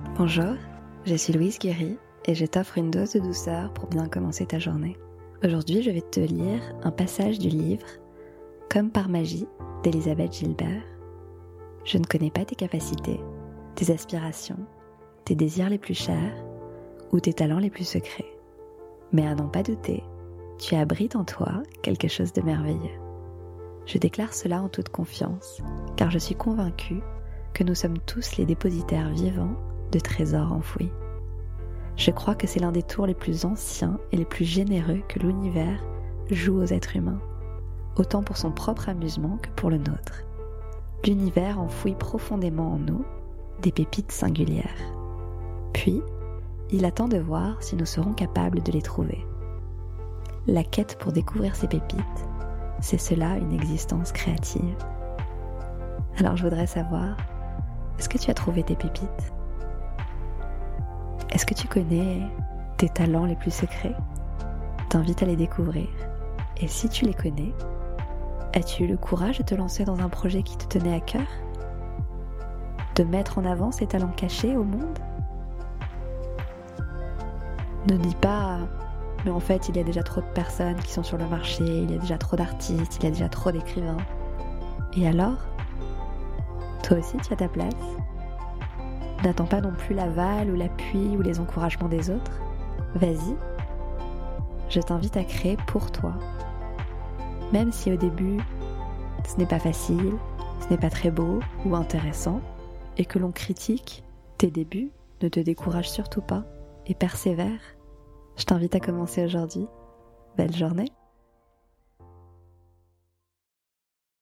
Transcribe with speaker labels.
Speaker 1: Bonjour, je suis Louise Guéry et je t'offre une dose de douceur pour bien commencer ta journée. Aujourd'hui, je vais te lire un passage du livre Comme par magie d'Elisabeth Gilbert. Je ne connais pas tes capacités, tes aspirations, tes désirs les plus chers ou tes talents les plus secrets. Mais à n'en pas douter, tu abrites en toi quelque chose de merveilleux. Je déclare cela en toute confiance, car je suis convaincue que nous sommes tous les dépositaires vivants de trésors enfouis. Je crois que c'est l'un des tours les plus anciens et les plus généreux que l'univers joue aux êtres humains, autant pour son propre amusement que pour le nôtre. L'univers enfouit profondément en nous des pépites singulières. Puis, il attend de voir si nous serons capables de les trouver. La quête pour découvrir ces pépites, c'est cela une existence créative. Alors je voudrais savoir, est-ce que tu as trouvé tes pépites? Est-ce que tu connais tes talents les plus secrets? T'invite à les découvrir. Et si tu les connais, as-tu eu le courage de te lancer dans un projet qui te tenait à cœur? De mettre en avant ces talents cachés au monde? Ne dis pas mais en fait il y a déjà trop de personnes qui sont sur le marché, il y a déjà trop d'artistes, il y a déjà trop d'écrivains. Et alors? Toi aussi tu as ta place N'attends pas non plus l'aval ou l'appui ou les encouragements des autres. Vas-y. Je t'invite à créer pour toi. Même si au début, ce n'est pas facile, ce n'est pas très beau ou intéressant, et que l'on critique tes débuts, ne te décourage surtout pas et persévère. Je t'invite à commencer aujourd'hui. Belle journée